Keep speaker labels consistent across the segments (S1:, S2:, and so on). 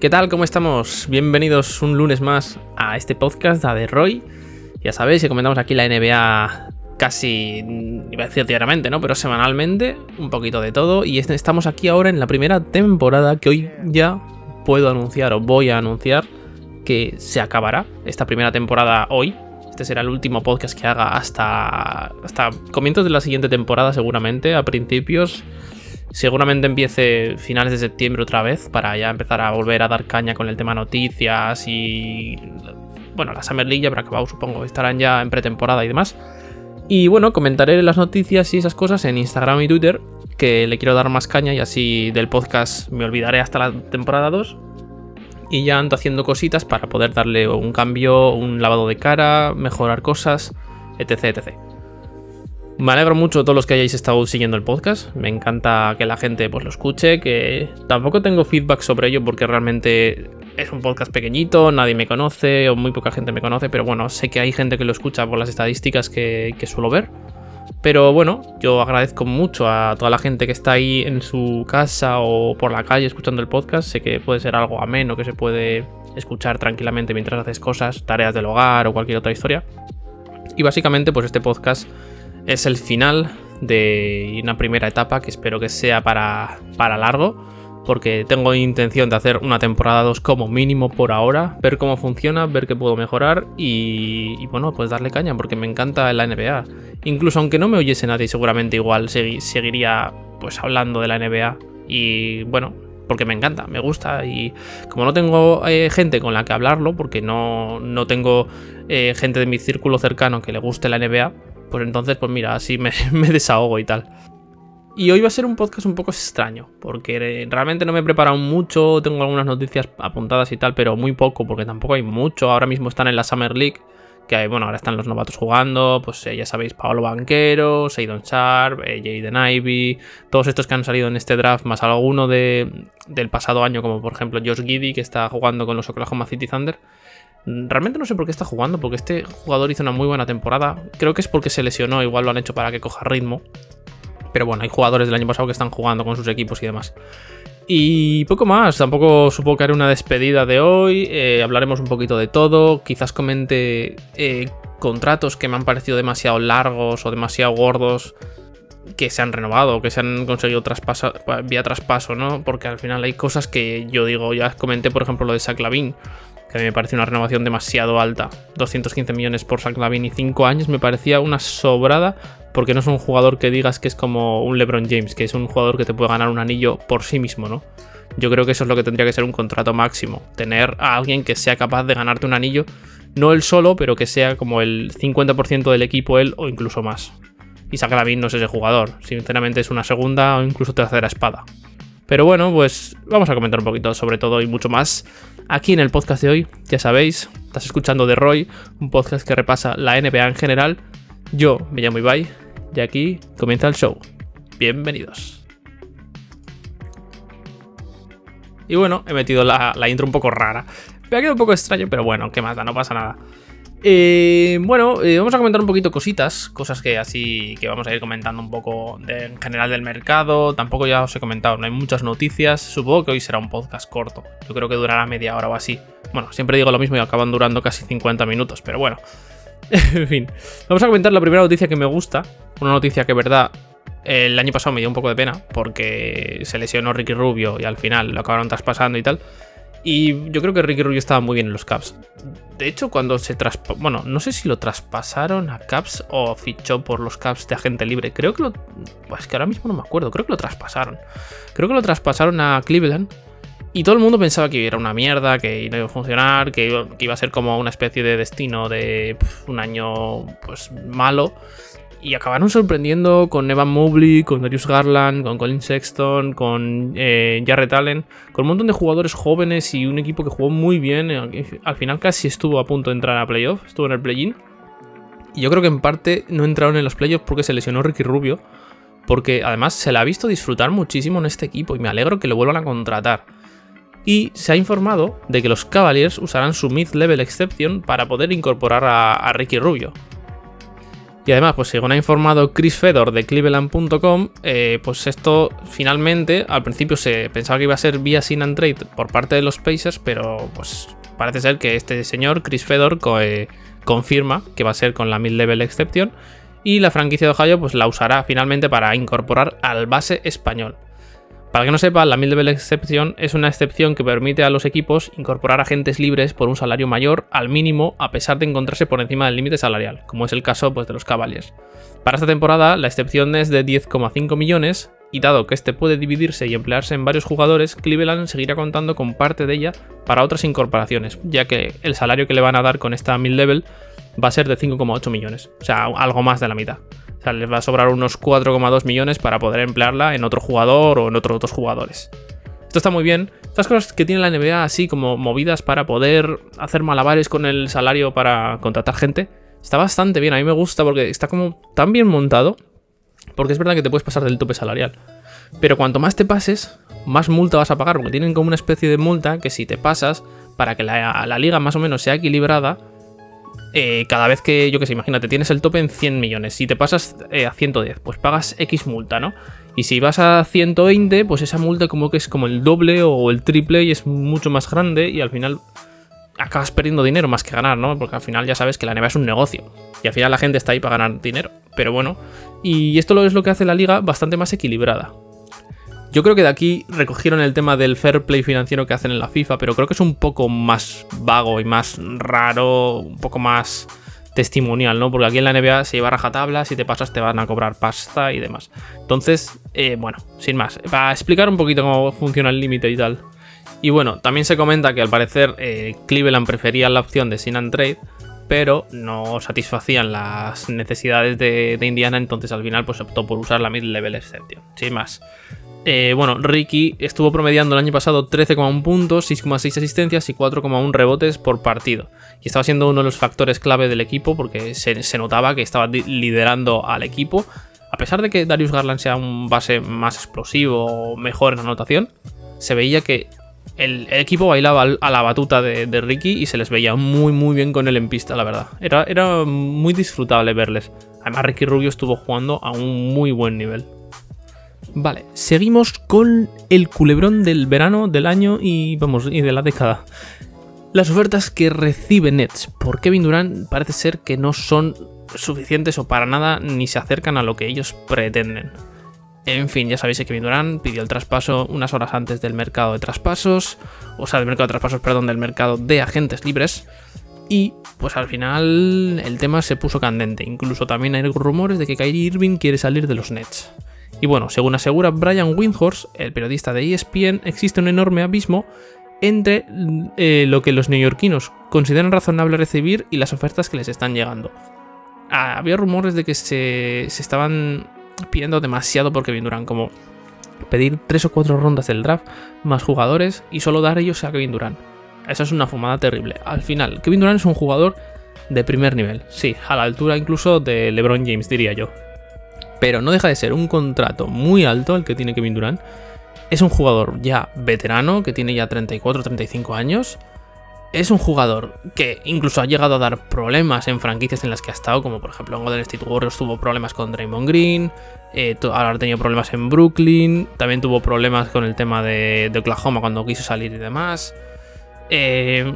S1: ¿Qué tal? ¿Cómo estamos? Bienvenidos un lunes más a este podcast de Roy. Ya sabéis comentamos aquí la NBA casi, iba a decir diariamente, ¿no? Pero semanalmente, un poquito de todo. Y estamos aquí ahora en la primera temporada que hoy ya puedo anunciar o voy a anunciar que se acabará esta primera temporada hoy. Este será el último podcast que haga hasta, hasta comienzos de la siguiente temporada seguramente, a principios. Seguramente empiece finales de septiembre otra vez para ya empezar a volver a dar caña con el tema noticias y... Bueno, la Summer League ya habrá acabado, supongo. Estarán ya en pretemporada y demás. Y bueno, comentaré las noticias y esas cosas en Instagram y Twitter, que le quiero dar más caña y así del podcast me olvidaré hasta la temporada 2. Y ya ando haciendo cositas para poder darle un cambio, un lavado de cara, mejorar cosas, etc. etc. Me alegro mucho de todos los que hayáis estado siguiendo el podcast. Me encanta que la gente pues, lo escuche, que tampoco tengo feedback sobre ello porque realmente es un podcast pequeñito, nadie me conoce o muy poca gente me conoce, pero bueno, sé que hay gente que lo escucha por las estadísticas que, suelo ver. Pero bueno, yo agradezco mucho a toda la gente que está ahí en su casa o por la calle escuchando el podcast. Sé que puede ser algo ameno, que se puede escuchar tranquilamente mientras haces cosas, tareas del hogar o cualquier otra historia. Y básicamente, pues este podcast es el final de una primera etapa que espero que sea para, para largo porque tengo intención de hacer una temporada 2 como mínimo por ahora, ver cómo funciona, ver qué puedo mejorar y, bueno, pues darle caña porque me encanta la NBA. Incluso aunque no me oyese nadie, seguramente igual seguiría pues hablando de la NBA y bueno, porque me encanta, me gusta y como no tengo eh, gente con la que hablarlo, porque no, no tengo eh, gente de mi círculo cercano que le guste la NBA, pues entonces pues mira, así me, desahogo y tal. Y hoy va a ser un podcast un poco extraño, porque realmente no me he preparado mucho, tengo algunas noticias apuntadas y tal, pero muy poco, porque tampoco hay mucho. Ahora mismo están en la Summer League, que bueno, ahora están los novatos jugando, pues eh, ya sabéis, Paolo Banquero, Seidon Sharp, eh, Jaden Ivy, todos estos que han salido en este draft, más alguno de, del pasado año, como por ejemplo Josh Giddy, que está jugando con los Oklahoma City Thunder. Realmente no sé por qué está jugando, porque este jugador hizo una muy buena temporada. Creo que es porque se lesionó, igual lo han hecho para que coja ritmo. Pero bueno, hay jugadores del año pasado que están jugando con sus equipos y demás. Y poco más, tampoco supongo que haré una despedida de hoy, eh, hablaremos un poquito de todo, quizás comente eh, contratos que me han parecido demasiado largos o demasiado gordos que se han renovado que se han conseguido traspaso, vía traspaso, ¿no? Porque al final hay cosas que yo digo, ya comenté por ejemplo lo de Saclavin, que a mí me parece una renovación demasiado alta. 215 millones por Saclavin y 5 años me parecía una sobrada porque no es un jugador que digas que es como un LeBron James, que es un jugador que te puede ganar un anillo por sí mismo, ¿no? Yo creo que eso es lo que tendría que ser un contrato máximo, tener a alguien que sea capaz de ganarte un anillo, no él solo, pero que sea como el 50% del equipo él o incluso más. Y Saclavin no es ese jugador, sinceramente es una segunda o incluso tercera espada. Pero bueno, pues vamos a comentar un poquito sobre todo y mucho más aquí en el podcast de hoy. Ya sabéis, estás escuchando The Roy, un podcast que repasa la NBA en general yo me llamo Ibai y aquí comienza el show. Bienvenidos. Y bueno, he metido la, intro un poco rara. Me ha quedado un poco extraño, pero bueno, qué más da, no pasa nada. Eh, bueno, eh, vamos a comentar un poquito cositas, cosas que así que vamos a ir comentando un poco en general del mercado. Tampoco ya os he comentado, no hay muchas noticias. Supongo que hoy será un podcast corto. Yo creo que durará media hora o así. Bueno, siempre digo lo mismo y acaban durando casi 50 minutos, pero bueno. en fin, vamos a comentar la primera noticia que me gusta. Una noticia que, verdad, el año pasado me dio un poco de pena porque se lesionó Ricky Rubio y al final lo acabaron traspasando y tal. Y yo creo que Ricky Rubio estaba muy bien en los Caps. De hecho, cuando se traspasó. Bueno, no sé si lo traspasaron a Caps o fichó por los Caps de agente libre. Creo que lo. Pues que ahora mismo no me acuerdo. Creo que lo traspasaron. Creo que lo traspasaron a Cleveland. Y todo el mundo pensaba que era una mierda, que no iba a funcionar, que iba, a ser como una especie de destino de un año pues malo. Y acabaron sorprendiendo con Evan Mobley, con Darius Garland, con Colin Sexton, con eh, Jarrett Allen, con un montón de jugadores jóvenes y un equipo que jugó muy bien. Al final casi estuvo a punto de entrar a playoff, estuvo en el play-in. Y yo creo que en parte no entraron en los playoffs porque se lesionó Ricky Rubio. Porque además se la ha visto disfrutar muchísimo en este equipo y me alegro que lo vuelvan a contratar y se ha informado de que los Cavaliers usarán su Mid-Level Exception para poder incorporar a, Ricky Rubio. Y además, pues según ha informado Chris Fedor de Cleveland.com, eh, pues esto finalmente, al principio se pensaba que iba a ser vía Sin and Trade por parte de los Pacers, pero pues parece ser que este señor, Chris Fedor, eh, confirma que va a ser con la Mid-Level Exception y la franquicia de Ohio pues la usará finalmente para incorporar al base español. Para que no sepa, la Mid-Level Exception es una excepción que permite a los equipos incorporar agentes libres por un salario mayor al mínimo a pesar de encontrarse por encima del límite salarial, como es el caso pues, de los Cavaliers. Para esta temporada, la excepción es de 10,5 millones y dado que este puede dividirse y emplearse en varios jugadores, Cleveland seguirá contando con parte de ella para otras incorporaciones, ya que el salario que le van a dar con esta mid-level va a ser de 5,8 millones, o sea, algo más de la mitad. O sea, les va a sobrar unos 4,2 millones para poder emplearla en otro jugador o en otros otros jugadores. Esto está muy bien. Estas cosas que tiene la NBA así como movidas para poder hacer malabares con el salario para contratar gente, está bastante bien. A mí me gusta porque está como tan bien montado. Porque es verdad que te puedes pasar del tope salarial. Pero cuanto más te pases, más multa vas a pagar. Porque tienen como una especie de multa que si te pasas, para que la, la liga más o menos sea equilibrada, eh, cada vez que, yo que sé, imagínate, tienes el tope en 100 millones, si te pasas eh, a 110, pues pagas X multa, ¿no? Y si vas a 120, pues esa multa como que es como el doble o el triple y es mucho más grande y al final acabas perdiendo dinero más que ganar, ¿no? Porque al final ya sabes que la NBA es un negocio y al final la gente está ahí para ganar dinero, pero bueno, y esto es lo que hace la liga bastante más equilibrada. Yo creo que de aquí recogieron el tema del fair play financiero que hacen en la FIFA, pero creo que es un poco más vago y más raro, un poco más testimonial, ¿no? Porque aquí en la NBA se lleva rajatabla, si te pasas te van a cobrar pasta y demás. Entonces, eh, bueno, sin más, para explicar un poquito cómo funciona el límite y tal. Y bueno, también se comenta que al parecer eh, Cleveland prefería la opción de Sin and Trade, pero no satisfacían las necesidades de, de, Indiana, entonces al final pues optó por usar la mid-level exception. Sin más. Eh, bueno, Ricky estuvo promediando el año pasado 13,1 puntos, 6,6 asistencias y 4,1 rebotes por partido. Y estaba siendo uno de los factores clave del equipo porque se, notaba que estaba liderando al equipo. A pesar de que Darius Garland sea un base más explosivo o mejor en anotación, se veía que el, equipo bailaba a la batuta de, Ricky y se les veía muy muy bien con él en pista, la verdad. Era, era muy disfrutable verles. Además, Ricky Rubio estuvo jugando a un muy buen nivel. Vale, seguimos con el culebrón del verano, del año y vamos, y de la década. Las ofertas que recibe Nets por Kevin Durant parece ser que no son suficientes o para nada ni se acercan a lo que ellos pretenden. En fin, ya sabéis que Kevin Durant pidió el traspaso unas horas antes del mercado de traspasos, o sea, del mercado de traspasos, perdón, del mercado de agentes libres. Y pues al final el tema se puso candente. Incluso también hay rumores de que Kyrie Irving quiere salir de los Nets. Y bueno, según asegura Brian Windhorst, el periodista de ESPN, existe un enorme abismo entre eh, lo que los neoyorquinos consideran razonable recibir y las ofertas que les están llegando. Ah, había rumores de que se, estaban pidiendo demasiado por Kevin Durant, como pedir tres o cuatro rondas del draft, más jugadores y solo dar ellos a Kevin Durant. Esa es una fumada terrible. Al final, Kevin Durant es un jugador de primer nivel, sí, a la altura incluso de LeBron James, diría yo. Pero no deja de ser un contrato muy alto el que tiene Kevin Durant. Es un jugador ya veterano, que tiene ya 34 35 años. Es un jugador que incluso ha llegado a dar problemas en franquicias en las que ha estado, como por ejemplo en Golden State Warriors tuvo problemas con Draymond Green, eh, ahora ha tenido problemas en Brooklyn, también tuvo problemas con el tema de, Oklahoma cuando quiso salir y demás. Eh,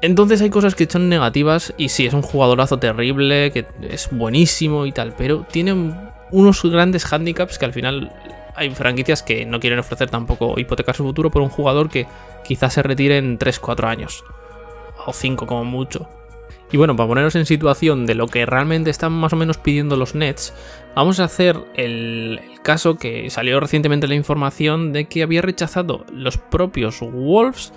S1: entonces hay cosas que son negativas y sí, es un jugadorazo terrible, que es buenísimo y tal, pero tiene unos grandes handicaps que al final hay franquicias que no quieren ofrecer tampoco hipotecar su futuro por un jugador que quizás se retire en 3-4 años. O 5 como mucho. Y bueno, para ponernos en situación de lo que realmente están más o menos pidiendo los Nets, vamos a hacer el, caso que salió recientemente la información de que había rechazado los propios Wolves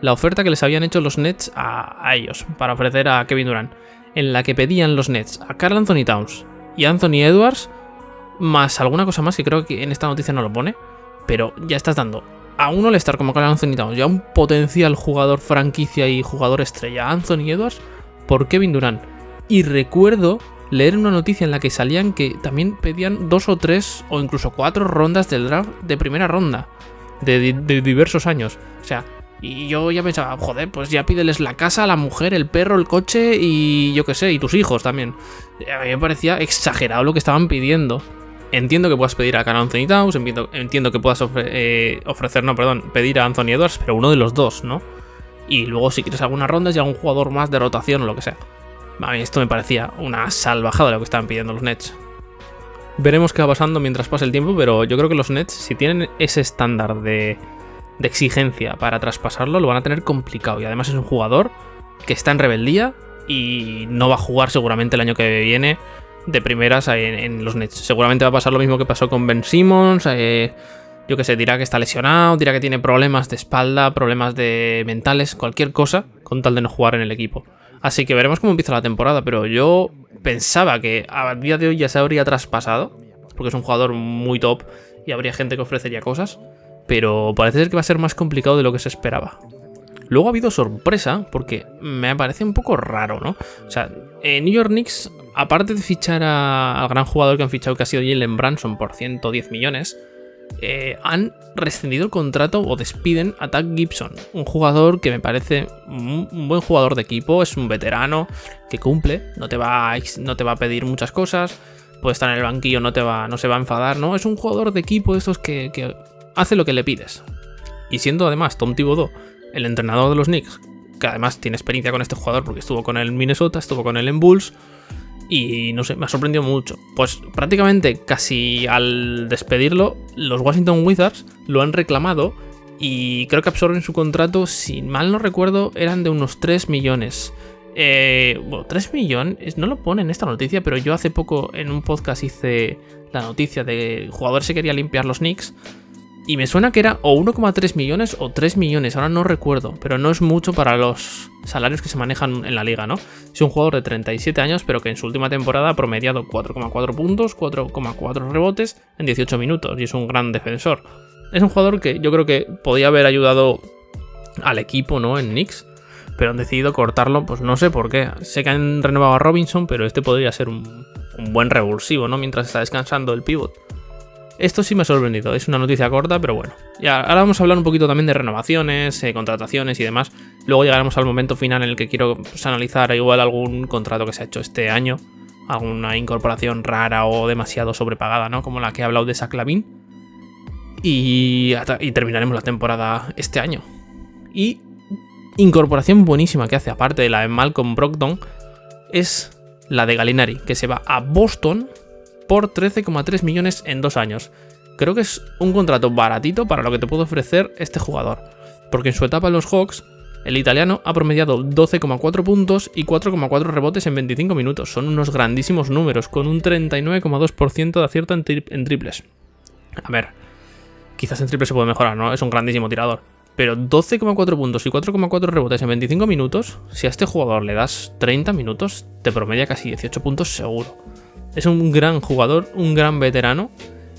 S1: la oferta que les habían hecho los Nets a, a ellos para ofrecer a Kevin Durant, en la que pedían los Nets a Carl Anthony Towns y Anthony Edwards más alguna cosa más que creo que en esta noticia no lo pone, pero ya estás dando a un All-Star como Carl Anthony Towns, ya un potencial jugador franquicia y jugador estrella, Anthony Edwards, por Kevin Durant. Y recuerdo leer una noticia en la que salían que también pedían dos o tres o incluso cuatro rondas del draft de primera ronda, de, de diversos años. O sea, Y yo ya pensaba, joder, pues ya pídeles la casa, la mujer, el perro, el coche y yo qué sé, y tus hijos también. A mí me parecía exagerado lo que estaban pidiendo. Entiendo que puedas pedir a Carl Anthony Towns, entiendo, que puedas eh, ofrecer, no, perdón, pedir a Anthony Edwards, pero uno de los dos, ¿no? Y luego si quieres algunas rondas y algún jugador más de rotación o lo que sea. A mí esto me parecía una salvajada lo que estaban pidiendo los Nets. Veremos qué va pasando mientras pase el tiempo, pero yo creo que los Nets, si tienen ese estándar de, de exigencia para traspasarlo, lo van a tener complicado. Y además es un jugador que está en rebeldía y no va a jugar seguramente el año que viene de primeras en, los Nets. Seguramente va a pasar lo mismo que pasó con Ben Simmons. Eh, yo que sé, dirá que está lesionado, dirá que tiene problemas de espalda, problemas de mentales, cualquier cosa, con tal de no jugar en el equipo. Así que veremos cómo empieza la temporada, pero yo pensaba que a día de hoy ya se habría traspasado, porque es un jugador muy top y habría gente que ofrecería cosas, pero parece ser que va a ser más complicado de lo que se esperaba. Luego ha habido sorpresa, porque me parece un poco raro, ¿no? O sea, en New York Knicks, aparte de fichar al gran jugador que han fichado, que ha sido Jalen Branson por 110 millones, eh, han rescindido el contrato o despiden a Tag Gibson, un jugador que me parece un, buen jugador de equipo, es un veterano que cumple, no te va a, no te va a pedir muchas cosas, puede estar en el banquillo, no, te va, no se va a enfadar, ¿no? Es un jugador de equipo estos que, que hace lo que le pides. Y siendo además Tom Thibodeau el entrenador de los Knicks, que además tiene experiencia con este jugador porque estuvo con en Minnesota, estuvo con él en Bulls, y no sé, me ha sorprendido mucho. Pues prácticamente casi al despedirlo, los Washington Wizards lo han reclamado y creo que absorben su contrato, si mal no recuerdo, eran de unos 3 millones. Eh, bueno, 3 millones, no lo pone en esta noticia, pero yo hace poco en un podcast hice la noticia de jugador se quería limpiar los Knicks y me suena que era o 1,3 millones o 3 millones, ahora no recuerdo, pero no es mucho para los salarios que se manejan en la liga, ¿no? Es un jugador de 37 años, pero que en su última temporada ha promediado 4,4 puntos, 4,4 rebotes en 18 minutos y es un gran defensor. Es un jugador que yo creo que podía haber ayudado al equipo, ¿no? En Knicks, pero han decidido cortarlo, pues no sé por qué. Sé que han renovado a Robinson, pero este podría ser un, un buen revulsivo, ¿no? Mientras está descansando el pivot. Esto sí me ha sorprendido, es una noticia corta, pero bueno. Y ahora vamos a hablar un poquito también de renovaciones, eh, contrataciones y demás. Luego llegaremos al momento final en el que quiero pues, analizar igual algún contrato que se ha hecho este año, alguna incorporación rara o demasiado sobrepagada, ¿no? Como la que he hablado de Saclavin. Y, y terminaremos la temporada este año. Y incorporación buenísima que hace, aparte de la de Malcolm Brogdon, es la de Galinari, que se va a Boston por 13,3 millones en dos años. Creo que es un contrato baratito para lo que te puede ofrecer este jugador, porque en su etapa en los Hawks, el italiano ha promediado 12,4 puntos y 4,4 rebotes en 25 minutos. Son unos grandísimos números, con un 39,2% de acierto en, en triples. A ver, quizás en triples se puede mejorar, ¿no? Es un grandísimo tirador. Pero 12,4 puntos y 4,4 rebotes en 25 minutos, si a este jugador le das 30 minutos, te promedia casi 18 puntos seguro. Es un gran jugador, un gran veterano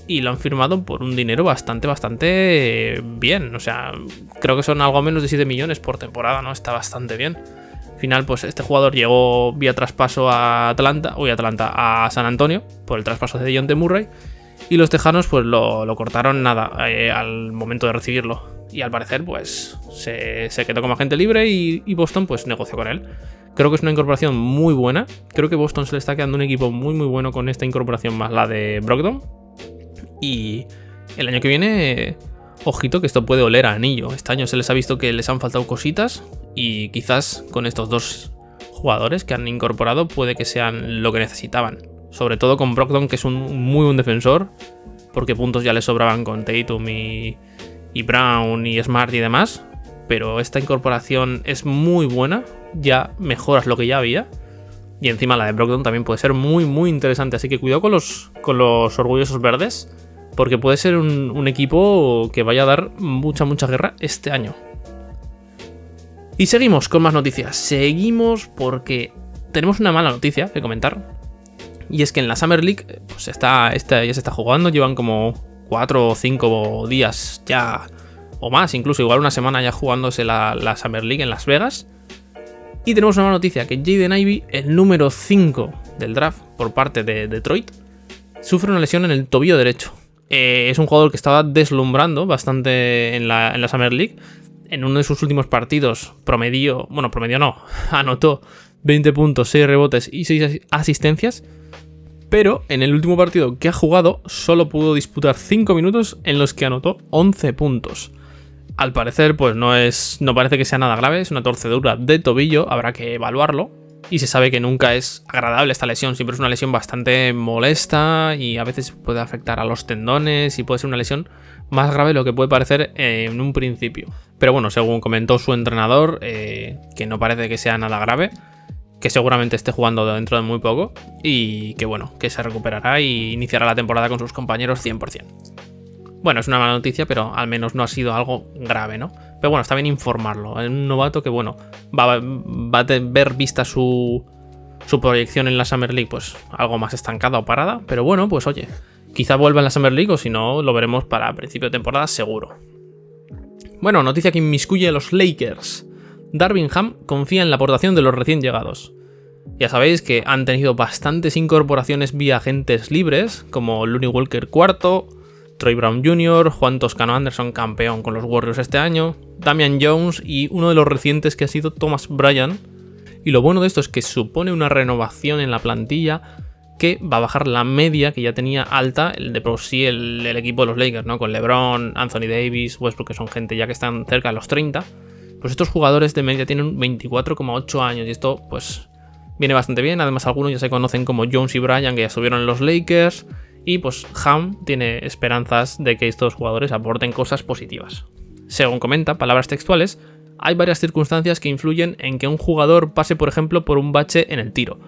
S1: y lo han firmado por un dinero bastante, bastante bien. O sea, creo que son algo menos de 7 millones por temporada, ¿no? Está bastante bien. Al final, pues este jugador llegó vía traspaso a Atlanta, a Atlanta, a San Antonio, por el traspaso de John Murray. Y los tejanos, pues lo, cortaron nada eh, al momento de recibirlo. Y al parecer, pues se, quedó como agente libre y, y Boston, pues negoció con él. Creo que es una incorporación muy buena. Creo que Boston se le está quedando un equipo muy muy bueno con esta incorporación más la de Brogdon. Y el año que viene, ojito que esto puede oler a anillo. Este año se les ha visto que les han faltado cositas y quizás con estos dos jugadores que han incorporado puede que sean lo que necesitaban. Sobre todo con Brogdon, que es un muy buen defensor, porque puntos ya le sobraban con Tatum y, y Brown y Smart y demás pero esta incorporación es muy buena, ya mejoras lo que ya había. Y encima la de Brogdon también puede ser muy, muy interesante. Así que cuidado con los, con los orgullosos verdes, porque puede ser un, equipo que vaya a dar mucha, mucha guerra este año. Y seguimos con más noticias. Seguimos porque tenemos una mala noticia que comentar. Y es que en la Summer League pues está, está, ya se está jugando, llevan como 4 o 5 días ya o más, incluso igual una semana ya jugándose la, Summer League en Las Vegas. Y tenemos una noticia, que Jaden Ivy, el número 5 del draft por parte de Detroit, sufre una lesión en el tobillo derecho. Eh, es un jugador que estaba deslumbrando bastante en la, Summer League. en uno de sus últimos partidos promedió, bueno, promedió no, anotó 20 puntos, 6 rebotes y 6 asistencias, pero en el último partido que ha jugado solo pudo disputar 5 minutos en los que anotó 11 puntos. Al parecer, pues no es. no parece que sea nada grave, es una torcedura de tobillo, habrá que evaluarlo. Y se sabe que nunca es agradable esta lesión, siempre es una lesión bastante molesta y a veces puede afectar a los tendones y puede ser una lesión más grave de lo que puede parecer en un principio. Pero bueno, según comentó su entrenador, eh, que no parece que sea nada grave, que seguramente esté jugando dentro de muy poco y que bueno, que se recuperará y iniciará la temporada con sus compañeros 100%. Bueno, es una mala noticia, pero al menos no ha sido algo grave, ¿no? Pero bueno, está bien informarlo. Es un novato que, bueno, va, va a ver vista su, su proyección en la Summer League, pues algo más estancada o parada. Pero bueno, pues oye, quizá vuelva en la Summer League o si no, lo veremos para principio de temporada seguro. Bueno, noticia que inmiscuye a los Lakers. Darvingham confía en la aportación de los recién llegados. Ya sabéis que han tenido bastantes incorporaciones vía agentes libres, como Looney Walker IV, Troy Brown Jr., Juan Toscano Anderson, campeón con los Warriors este año, Damian Jones y uno de los recientes que ha sido Thomas Bryan. Y lo bueno de esto es que supone una renovación en la plantilla que va a bajar la media que ya tenía alta el de por sí el, equipo de los Lakers, ¿no? Con LeBron, Anthony Davis, Westbrook, que son gente ya que están cerca de los 30. Pues estos jugadores de media tienen 24,8 años y esto pues viene bastante bien. Además algunos ya se conocen como Jones y Bryan que ya subieron en los Lakers. Y pues Ham tiene esperanzas de que estos jugadores aporten cosas positivas. Según comenta, palabras textuales, hay varias circunstancias que influyen en que un jugador pase, por ejemplo, por un bache en el tiro.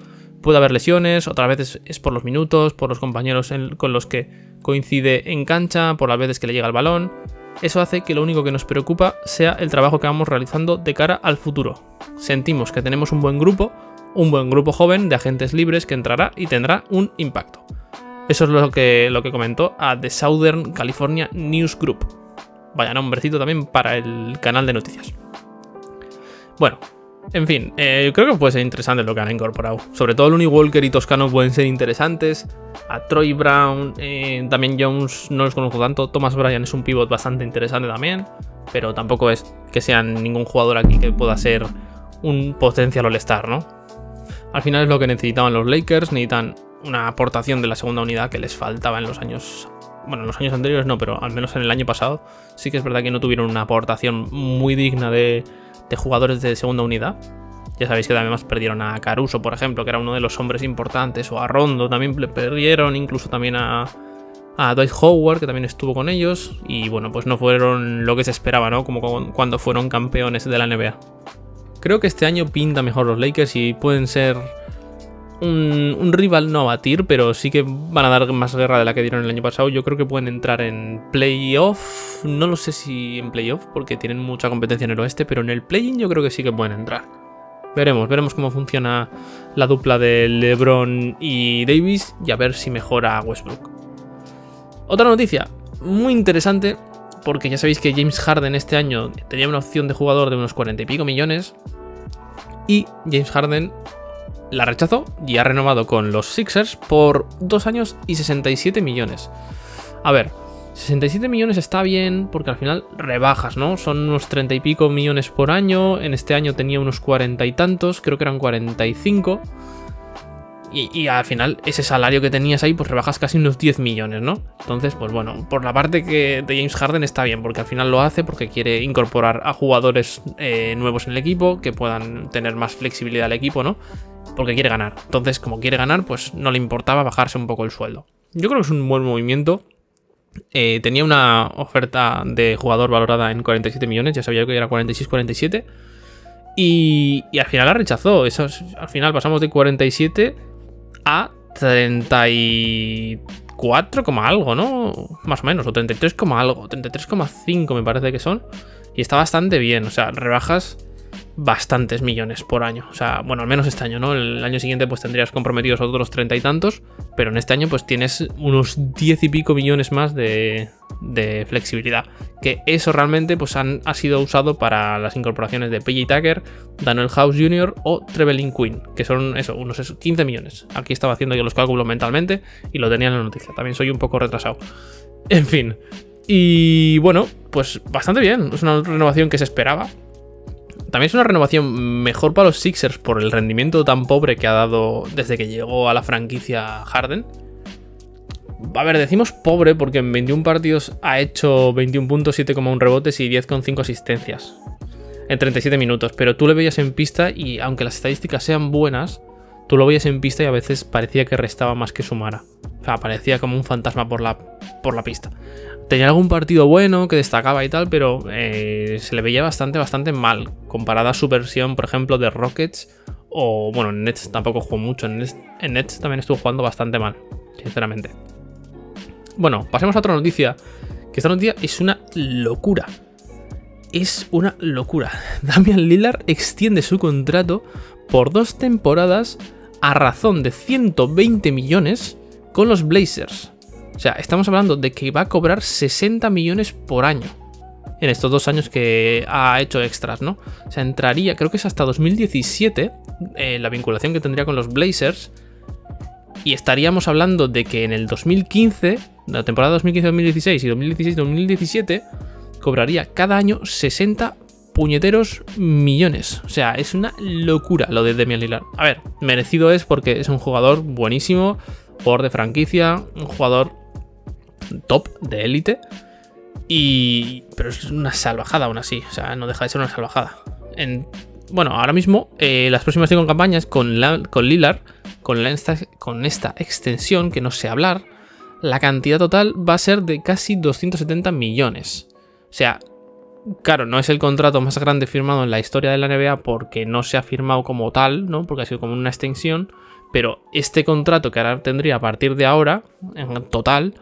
S1: Puede haber lesiones, otras veces es por los minutos, por los compañeros con los que coincide en cancha, por las veces que le llega el balón. Eso hace que lo único que nos preocupa sea el trabajo que vamos realizando de cara al futuro. Sentimos que tenemos un buen grupo, un buen grupo joven de agentes libres que entrará y tendrá un impacto. Eso es lo que, lo que comentó a The Southern California News Group. Vaya nombrecito también para el canal de noticias. Bueno, en fin, eh, creo que puede ser interesante lo que han incorporado. Sobre todo Looney Walker y Toscano pueden ser interesantes. A Troy Brown, eh, también Jones no los conozco tanto. Thomas Bryan es un pivot bastante interesante también. Pero tampoco es que sean ningún jugador aquí que pueda ser un potencial all-star, ¿no? Al final es lo que necesitaban los Lakers. Necesitan una aportación de la segunda unidad que les faltaba en los años. Bueno, en los años anteriores no, pero al menos en el año pasado sí que es verdad que no tuvieron una aportación muy digna de, jugadores de segunda unidad. Ya sabéis que además perdieron a Caruso, por ejemplo, que era uno de los hombres importantes, o a Rondo también le perdieron, incluso también a, a Dwight Howard, que también estuvo con ellos, y bueno, pues no fueron lo que se esperaba, ¿no? Como cuando fueron campeones de la NBA. Creo que este año pinta mejor los Lakers y pueden ser un, rival no a batir, pero sí que van a dar más guerra de la que dieron el año pasado. Yo creo que pueden entrar en playoff. No lo sé si en playoff, porque tienen mucha competencia en el oeste, pero en el play-in yo creo que sí que pueden entrar. Veremos, veremos cómo funciona la dupla de LeBron y Davis y a ver si mejora Westbrook. Otra noticia muy interesante, porque ya sabéis que James Harden este año tenía una opción de jugador de unos 40 y pico millones. Y James Harden la rechazó y ha renovado con los Sixers por 2 años y 67 millones. A ver, 67 millones está bien porque al final rebajas, ¿no? Son unos 30 y pico millones por año. En este año tenía unos 40 y tantos, creo que eran 45. Y, al final ese salario que tenías ahí, pues rebajas casi unos 10 millones, ¿no? Entonces, pues bueno, por la parte que de James Harden está bien, porque al final lo hace porque quiere incorporar a jugadores eh, nuevos en el equipo, que puedan tener más flexibilidad al equipo, ¿no? Porque quiere ganar. Entonces, como quiere ganar, pues no le importaba bajarse un poco el sueldo. Yo creo que es un buen movimiento. Eh, tenía una oferta de jugador valorada en 47 millones, ya sabía que era 46-47. Y, y, al final la rechazó. Eso al final pasamos de 47 a 34, algo, ¿no? Más o menos, o 33, algo, 33,5 me parece que son. Y está bastante bien, o sea, rebajas bastantes millones por año. O sea, bueno, al menos este año, ¿no? El año siguiente pues tendrías comprometidos otros treinta y tantos, pero en este año pues tienes unos diez y pico millones más de, flexibilidad. Que eso realmente pues han, ha sido usado para las incorporaciones de PJ Tucker, Daniel House Jr. o Trevelin Quinn, que son eso, unos 15 millones. Aquí estaba haciendo yo los cálculos mentalmente y lo tenía en la noticia. También soy un poco retrasado. En fin, Y bueno, pues bastante bien. Es una renovación que se esperaba. También es una renovación mejor para los Sixers por el rendimiento tan pobre que ha dado desde que llegó a la franquicia Harden. A ver, decimos pobre porque en 21 partidos ha hecho 21 puntos, 7,1 rebotes y 10,5 asistencias en 37 minutos. Pero tú le veías en pista y aunque las estadísticas sean buenas, tú lo veías en pista y a veces parecía que restaba más que sumara. O sea, parecía como un fantasma por la, por la pista. Tenía algún partido bueno que destacaba y tal, pero eh, se le veía bastante, bastante mal. Comparada a su versión, por ejemplo, de Rockets. O bueno, en Nets tampoco jugó mucho. En Nets, en Nets también estuvo jugando bastante mal, sinceramente. Bueno, pasemos a otra noticia. Que esta noticia es una locura. Es una locura. Damian Lillard extiende su contrato por dos temporadas a razón de 120 millones con los Blazers. O sea, estamos hablando de que va a cobrar 60 millones por año. En estos dos años que ha hecho extras, ¿no? O sea, entraría, creo que es hasta 2017, eh, la vinculación que tendría con los Blazers. Y estaríamos hablando de que en el 2015, la temporada 2015-2016 y 2016-2017, cobraría cada año 60 puñeteros millones. O sea, es una locura lo de Demian Lillard. A ver, merecido es porque es un jugador buenísimo, jugador de franquicia, un jugador top de élite. Y. Pero es una salvajada aún así. O sea, no deja de ser una salvajada. En, bueno, ahora mismo, eh, las próximas cinco campañas con, con Lillard, con, con esta extensión que no sé hablar, la cantidad total va a ser de casi 270 millones. O sea, claro, no es el contrato más grande firmado en la historia de la NBA porque no se ha firmado como tal, ¿no? Porque ha sido como una extensión. Pero este contrato que ahora tendría a partir de ahora, en total,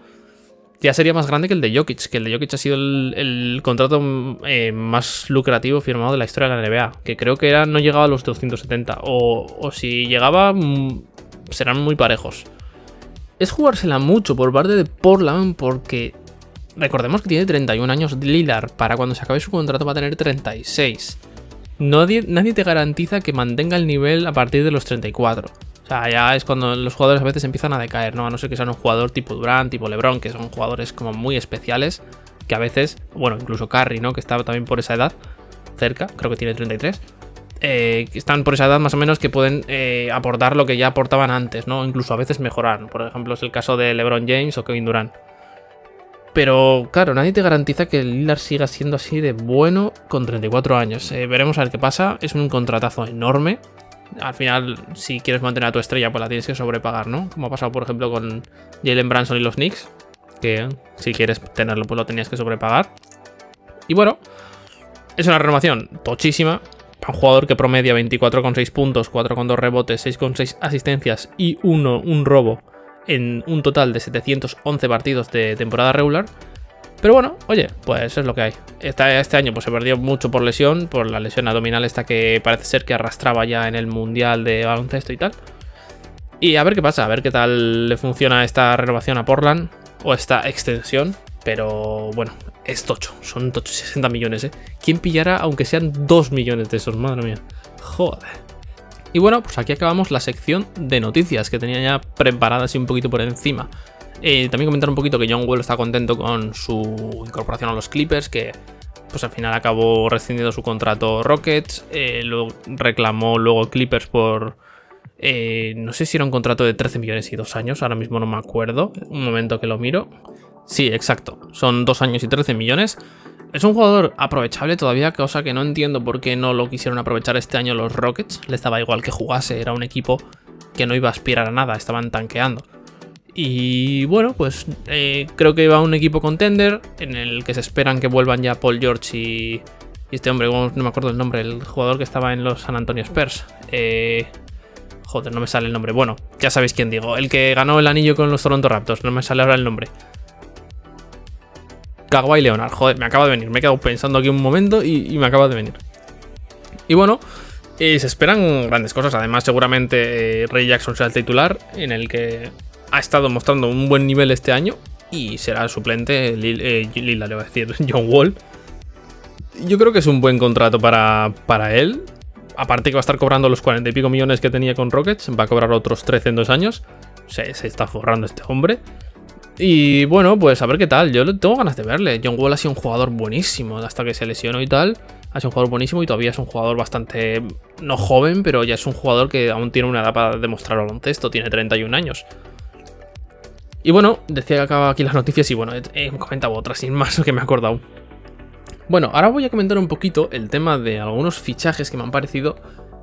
S1: ya sería más grande que el de Jokic, que el de Jokic ha sido el, contrato eh, más lucrativo firmado de la historia de la NBA, que creo que era, no llegaba a los 270, o, si llegaba, mm, serán muy parejos. Es jugársela mucho por parte de Portland porque recordemos que tiene 31 años Lillard, para cuando se acabe su contrato va a tener 36. Nadie, nadie te garantiza que mantenga el nivel a partir de los 34. O sea, ya es cuando los jugadores a veces empiezan a decaer, ¿no? A no ser que sean un jugador tipo Durant, tipo LeBron, que son jugadores como muy especiales, que a veces, bueno, incluso Curry, ¿no? Que estaba también por esa edad, cerca, creo que tiene 33. Eh, están por esa edad más o menos que pueden eh, aportar lo que ya aportaban antes, ¿no? Incluso a veces mejorar. Por ejemplo, es el caso de LeBron James o Kevin Durant. Pero claro, nadie te garantiza que el Lillard siga siendo así de bueno con 34 años. Eh, veremos a ver qué pasa. Es un contratazo enorme al final, si quieres mantener a tu estrella, pues la tienes que sobrepagar, ¿no? Como ha pasado, por ejemplo, con Jalen Branson y los Knicks, que si quieres tenerlo, pues lo tenías que sobrepagar. Y bueno, es una renovación tochísima. Un jugador que promedia 24,6 puntos, 4,2 rebotes, 6,6 asistencias y 1, un robo en un total de 711 partidos de temporada regular pero bueno, oye, pues es lo que hay. Este, año pues se perdió mucho por lesión, por la lesión abdominal esta que parece ser que arrastraba ya en el Mundial de baloncesto y tal. Y a ver qué pasa, a ver qué tal le funciona esta renovación a Portland o esta extensión. Pero bueno, es tocho, son tocho 60 millones, ¿eh? ¿Quién pillará aunque sean 2 millones de esos? Madre mía. Joder. Y bueno, pues aquí acabamos la sección de noticias que tenía ya preparada así un poquito por encima. Eh, también comentar un poquito que John Wall está contento con su incorporación a los Clippers, que pues al final acabó rescindiendo su contrato Rockets, eh, lo reclamó luego Clippers por... Eh, no sé si era un contrato de 13 millones y dos años, ahora mismo no me acuerdo, un momento que lo miro. Sí, exacto, son dos años y 13 millones. Es un jugador aprovechable todavía, cosa que no entiendo por qué no lo quisieron aprovechar este año los Rockets. Les daba igual que jugase, era un equipo que no iba a aspirar a nada, estaban tanqueando. Y bueno, pues eh, creo que va un equipo contender en el que se esperan que vuelvan ya Paul George y, este hombre, no me acuerdo el nombre, el jugador que estaba en los San Antonio Spurs. Eh, joder, no me sale el nombre. Bueno, ya sabéis quién digo. El que ganó el anillo con los Toronto Raptors, no me sale ahora el nombre. Kawhi Leonard, joder, me acaba de venir. Me he quedado pensando aquí un momento y, me acaba de venir. Y bueno, eh, se esperan grandes cosas. Además, seguramente Ray Jackson sea el titular, en el que ha estado mostrando un buen nivel este año y será suplente eh, Lila, le va a decir, John Wall. Yo creo que es un buen contrato para, para él. Aparte que va a estar cobrando los 40 y pico millones que tenía con Rockets, va a cobrar otros 13 en dos años. Se, se está forrando este hombre. Y bueno, pues a ver qué tal. Yo tengo ganas de verle. John Wall ha sido un jugador buenísimo hasta que se lesionó y tal. Ha sido un jugador buenísimo y todavía es un jugador bastante, no joven, pero ya es un jugador que aún tiene una edad para demostrar baloncesto. Tiene 31 años. Y bueno, decía que acaba aquí las noticias y bueno, he, comentado otras sin más que me he acordado. Bueno, ahora voy a comentar un poquito el tema de algunos fichajes que me han parecido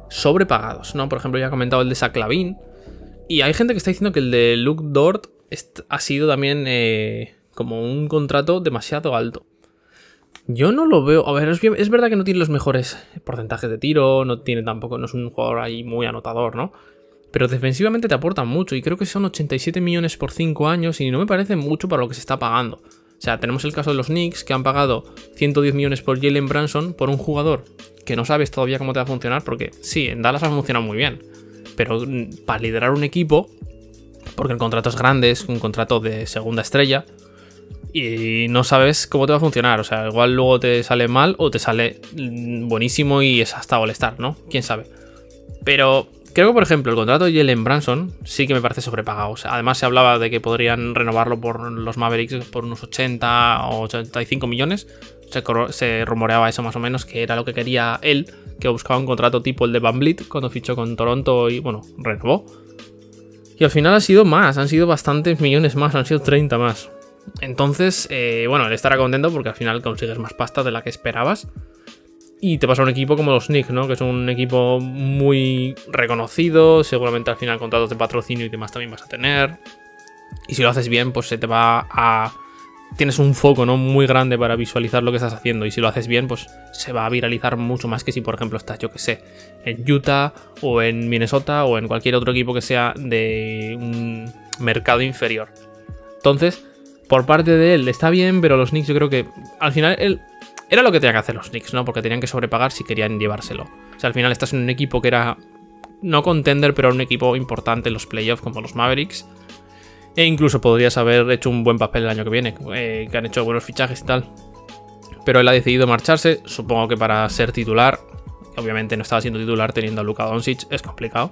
S1: sobrepagados, ¿no? Por ejemplo, ya he comentado el de Saclavin. Y hay gente que está diciendo que el de Luke Dort ha sido también eh, como un contrato demasiado alto. Yo no lo veo. A ver, es, verdad que no tiene los mejores porcentajes de tiro, no tiene tampoco, no es un jugador ahí muy anotador, ¿no? Pero defensivamente te aporta mucho y creo que son 87 millones por 5 años y no me parece mucho para lo que se está pagando. O sea, tenemos el caso de los Knicks que han pagado 110 millones por Jalen Branson por un jugador que no sabes todavía cómo te va a funcionar porque sí, en Dallas ha funcionado muy bien. Pero mm, para liderar un equipo, porque el contrato es grande, es un contrato de segunda estrella, y no sabes cómo te va a funcionar. O sea, igual luego te sale mal o te sale mm, buenísimo y es hasta all-star, ¿no? Quién sabe. Pero creo que, por ejemplo, el contrato de Jalen Branson sí que me parece sobrepagado. además, se hablaba de que podrían renovarlo por los Mavericks por unos 80 o 85 millones. Se, rumoreaba eso más o menos, que era lo que quería él, que buscaba un contrato tipo el de Van Vliet cuando fichó con Toronto y, bueno, renovó. Y al final ha sido más, han sido bastantes millones más, han sido 30 más. Entonces, eh, bueno, él estará contento porque al final consigues más pasta de la que esperabas. Y te pasa un equipo como los Knicks, ¿no? Que es un equipo muy reconocido. Seguramente al final contratos de patrocinio y demás también vas a tener. Y si lo haces bien, pues se te va a. Tienes un foco, ¿no? Muy grande para visualizar lo que estás haciendo. Y si lo haces bien, pues se va a viralizar mucho más que si, por ejemplo, estás, yo que sé, en Utah o en Minnesota o en cualquier otro equipo que sea de un mercado inferior. Entonces, por parte de él está bien, pero los Knicks yo creo que al final él era lo que tenían que hacer los Knicks, ¿no? Porque tenían que sobrepagar si querían llevárselo. O sea, al final estás en un equipo que era no contender, pero un equipo importante en los playoffs como los Mavericks. E incluso podrías haber hecho un buen papel el año que viene, eh, que han hecho buenos fichajes y tal. Pero él ha decidido marcharse, supongo que para ser titular. Obviamente no estaba siendo titular teniendo a Luka Doncic, es complicado.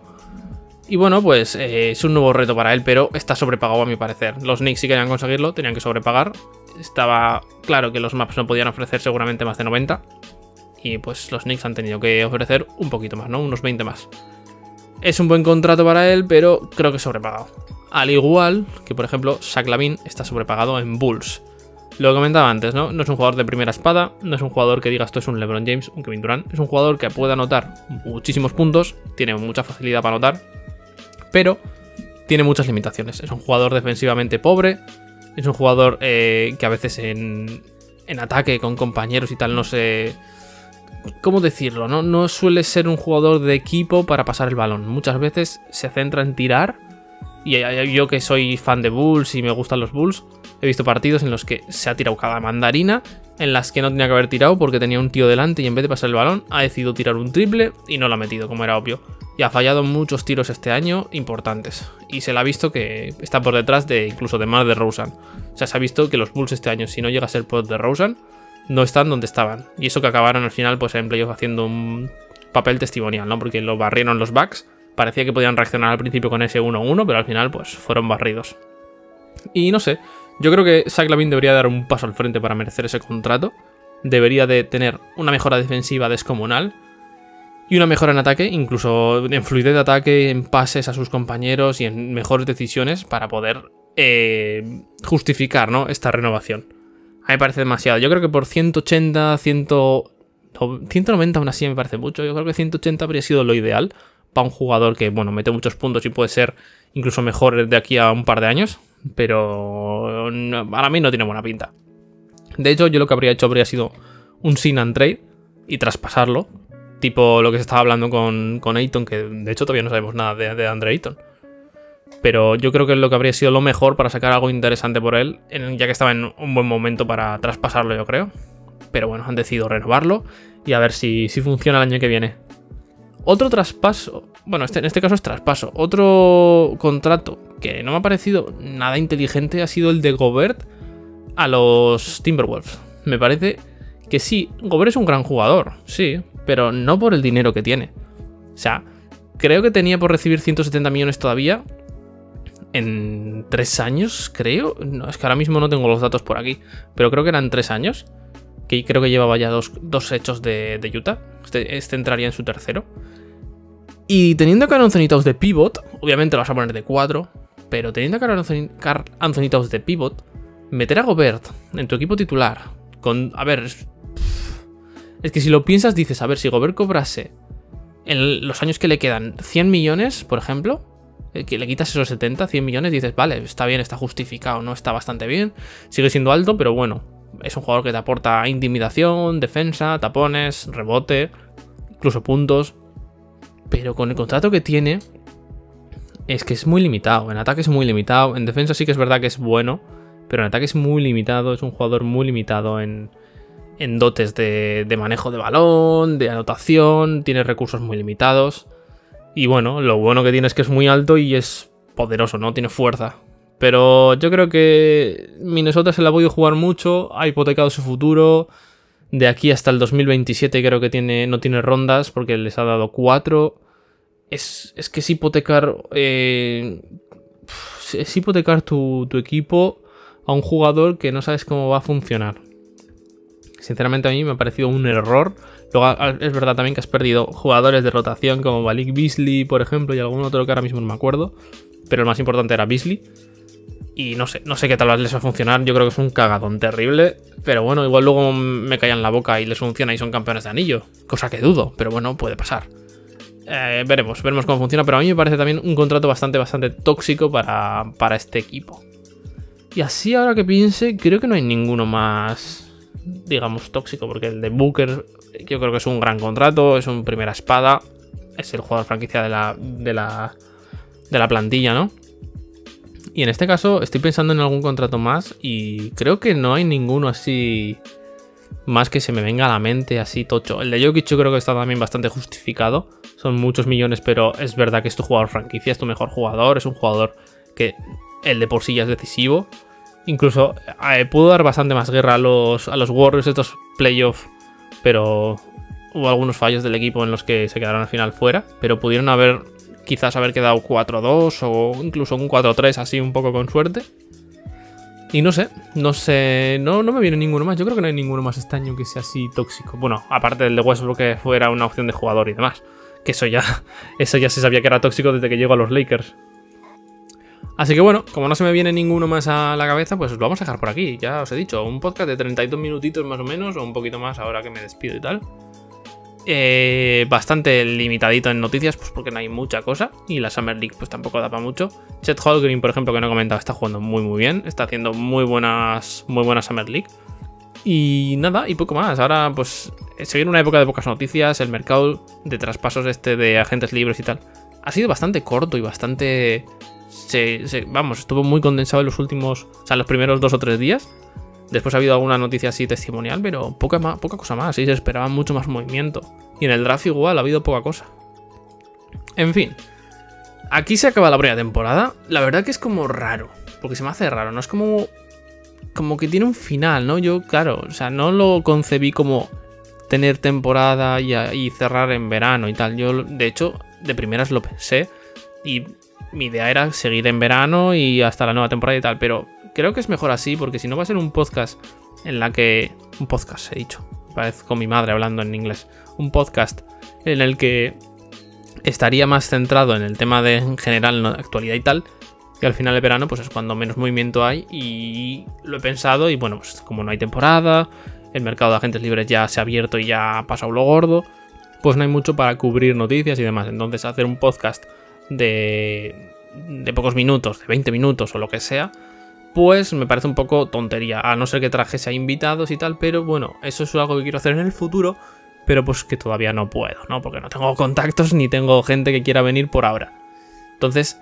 S1: Y bueno, pues eh, es un nuevo reto para él, pero está sobrepagado a mi parecer. Los Knicks sí querían conseguirlo, tenían que sobrepagar. Estaba claro que los maps no podían ofrecer seguramente más de 90. Y pues los Knicks han tenido que ofrecer un poquito más, ¿no? Unos 20 más. Es un buen contrato para él, pero creo que sobrepagado. Al igual que, por ejemplo, Zach está sobrepagado en Bulls. Lo comentaba antes, ¿no? No es un jugador de primera espada, no es un jugador que diga esto es un LeBron James, un Kevin Durant. Es un jugador que puede anotar muchísimos puntos, tiene mucha facilidad para anotar, pero tiene muchas limitaciones. Es un jugador defensivamente pobre, es un jugador eh, que a veces en, ataque con compañeros y tal no sé... ¿Cómo decirlo? No, no suele ser un jugador de equipo para pasar el balón. Muchas veces se centra en tirar. Y yo que soy fan de Bulls y me gustan los Bulls, he visto partidos en los que se ha tirado cada mandarina, en las que no tenía que haber tirado porque tenía un tío delante y en vez de pasar el balón ha decidido tirar un triple y no lo ha metido, como era obvio y ha fallado muchos tiros este año importantes. Y se le ha visto que está por detrás de incluso de más de Rosen. O sea, se ha visto que los Bulls este año, si no llega a ser por de Rosen, no están donde estaban. Y eso que acabaron al final, pues en playoff haciendo un papel testimonial, ¿no? Porque lo barrieron los Bucks. Parecía que podían reaccionar al principio con ese 1-1, pero al final, pues fueron barridos. Y no sé, yo creo que Zach Lavin debería dar un paso al frente para merecer ese contrato. Debería de tener una mejora defensiva descomunal y una mejora en ataque, incluso en fluidez de ataque, en pases a sus compañeros y en mejores decisiones para poder eh, justificar ¿no? esta renovación. A mí me parece demasiado. Yo creo que por 180, 100, 190 aún así me parece mucho. Yo creo que 180 habría sido lo ideal para un jugador que, bueno, mete muchos puntos y puede ser incluso mejor de aquí a un par de años. Pero para mí no tiene buena pinta. De hecho, yo lo que habría hecho habría sido un sin and trade y traspasarlo Tipo lo que se estaba hablando con, con Ayton, que de hecho todavía no sabemos nada de, de Andre Ayton. Pero yo creo que es lo que habría sido lo mejor para sacar algo interesante por él, ya que estaba en un buen momento para traspasarlo, yo creo. Pero bueno, han decidido renovarlo y a ver si, si funciona el año que viene. Otro traspaso, bueno, este, en este caso es traspaso. Otro contrato que no me ha parecido nada inteligente ha sido el de Gobert a los Timberwolves. Me parece que sí, Gobert es un gran jugador, sí, pero no por el dinero que tiene. O sea, creo que tenía por recibir 170 millones todavía. en tres años, creo. No, es que ahora mismo no tengo los datos por aquí, pero creo que eran tres años. Que creo que llevaba ya dos, hechos de, de Este, este, entraría en su tercero. Y teniendo a Carl de pivot, obviamente lo vas a poner de cuatro, pero teniendo a Carl Anthony de pivot, meter a Gobert en tu equipo titular, con. A ver. Es que si lo piensas, dices, a ver, si Gobert cobrase en los años que le quedan 100 millones, por ejemplo, eh, que le quitas esos 70, 100 millones, dices, vale, está bien, está justificado, no está bastante bien, sigue siendo alto, pero bueno, es un jugador que te aporta intimidación, defensa, tapones, rebote, incluso puntos. Pero con el contrato que tiene, es que es muy limitado. En ataque es muy limitado. En defensa sí que es verdad que es bueno. Pero en ataque es muy limitado. Es un jugador muy limitado en, en dotes de, manejo de balón, de anotación, tiene recursos muy limitados. Y bueno, lo bueno que tiene es que es muy alto y es poderoso, ¿no? Tiene fuerza. Pero yo creo que Minnesota se la ha podido jugar mucho, ha hipotecado su futuro. De aquí hasta el 2027 creo que tiene, no tiene rondas porque les ha dado cuatro. Es, es que es hipotecar. Eh, es hipotecar tu, tu equipo a un jugador que no sabes cómo va a funcionar. Sinceramente a mí me ha parecido un error. Luego es verdad también que has perdido jugadores de rotación como Malik Beasley, por ejemplo, y algún otro que ahora mismo no me acuerdo. Pero el más importante era Beasley. Y no sé, no sé qué tal les va a funcionar. Yo creo que es un cagadón terrible. Pero bueno, igual luego me callan la boca y les funciona y son campeones de anillo. Cosa que dudo, pero bueno, puede pasar. Eh, veremos, veremos cómo funciona. Pero a mí me parece también un contrato bastante, bastante tóxico para, para este equipo. Y así ahora que piense, creo que no hay ninguno más digamos, tóxico, porque el de Booker yo creo que es un gran contrato, es un primera espada, es el jugador franquicia de la, de la, de la plantilla, ¿no? Y en este caso estoy pensando en algún contrato más y creo que no hay ninguno así más que se me venga a la mente así tocho. El de Jokic yo creo que está también bastante justificado. Son muchos millones, pero es verdad que es tu jugador franquicia, es tu mejor jugador, es un jugador que el de por sí ya es decisivo. Incluso eh, pudo dar bastante más guerra a los, a los Warriors estos playoffs, pero hubo algunos fallos del equipo en los que se quedaron al final fuera, pero pudieron haber quizás haber quedado 4-2 o incluso un 4-3 así un poco con suerte. Y no sé, no sé, no, no me viene ninguno más. Yo creo que no hay ninguno más este que sea así tóxico. Bueno, aparte del de Westbrook que fuera una opción de jugador y demás. Que eso ya, eso ya se sabía que era tóxico desde que llegó a los Lakers. Así que bueno, como no se me viene ninguno más a la cabeza, pues lo vamos a dejar por aquí. Ya os he dicho, un podcast de 32 minutitos más o menos, o un poquito más ahora que me despido y tal. Eh, bastante limitadito en noticias, pues porque no hay mucha cosa. Y la Summer League, pues tampoco da para mucho. Chet Holgrin, por ejemplo, que no he comentado, está jugando muy muy bien. Está haciendo muy buenas, muy buenas Summer League. Y nada, y poco más. Ahora, pues, seguir una época de pocas noticias. El mercado de traspasos este de agentes libres y tal. Ha sido bastante corto y bastante vamos, estuvo muy condensado en los últimos, o sea, los primeros dos o tres días. Después ha habido alguna noticia así testimonial, pero poca, cosa más. Y se esperaba mucho más movimiento. Y en el draft igual ha habido poca cosa. En fin, aquí se acaba la primera temporada. La verdad que es como raro, porque se me hace raro, ¿no? Es como, como que tiene un final, ¿no? Yo, claro, o sea, no lo concebí como tener temporada y, y cerrar en verano y tal. Yo, de hecho, de primeras lo pensé. Y mi idea era seguir en verano y hasta la nueva temporada y tal, pero creo que es mejor así porque si no va a ser un podcast en la que... Un podcast, he dicho. Parezco mi madre hablando en inglés. Un podcast en el que estaría más centrado en el tema de en general, actualidad y tal. Y al final de verano, pues es cuando menos movimiento hay. Y lo he pensado. Y bueno, pues como no hay temporada, el mercado de agentes libres ya se ha abierto y ya ha pasado lo gordo. Pues no hay mucho para cubrir noticias y demás. Entonces, hacer un podcast de, de pocos minutos, de 20 minutos o lo que sea, pues me parece un poco tontería, a no ser que trajese a invitados y tal, pero bueno, eso es algo que quiero hacer en el futuro, pero pues que todavía no puedo, ¿no? Porque no tengo contactos ni tengo gente que quiera venir por ahora. Entonces,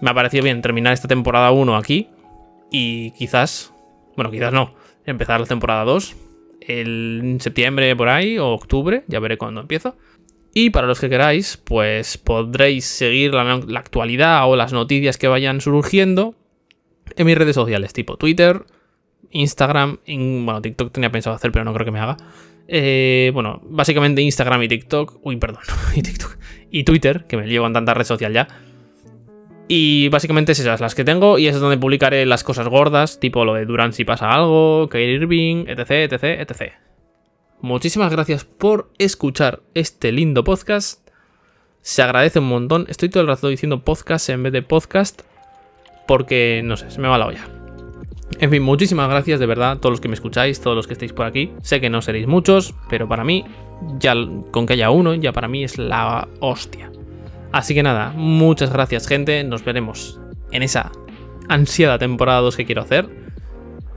S1: me ha parecido bien terminar esta temporada 1 aquí y quizás, bueno, quizás no, empezar la temporada 2 en septiembre por ahí o octubre, ya veré cuándo empiezo. Y para los que queráis, pues podréis seguir la, actualidad o las noticias que vayan surgiendo en mis redes sociales, tipo Twitter, Instagram, bueno, TikTok tenía pensado hacer, pero no creo que me haga. Eh, bueno, básicamente Instagram y TikTok, uy, perdón, y TikTok, y Twitter, que me llevo en tanta red social ya. Y básicamente es esas las que tengo y es donde publicaré las cosas gordas, tipo lo de Durant si pasa algo, Kyrie Irving, etc, etc, etc. Muchísimas gracias por escuchar este lindo podcast. Se agradece un montón. Estoy todo el rato diciendo podcast en vez de podcast porque, no sé, se me va la olla. En fin, muchísimas gracias de verdad a todos los que me escucháis, todos los que estáis por aquí. Sé que no seréis muchos, pero para mí, ya con que haya uno, ya para mí es la hostia. Así que nada, muchas gracias gente, nos veremos en esa ansiada temporada 2 que quiero hacer.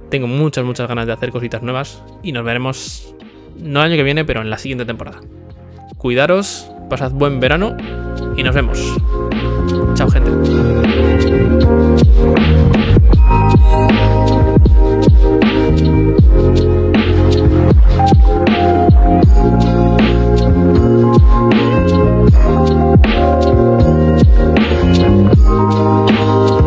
S1: Tengo muchas, muchas ganas de hacer cositas nuevas y nos veremos no el año que viene, pero en la siguiente temporada. Cuidaros, pasad buen verano y nos vemos. Chao gente.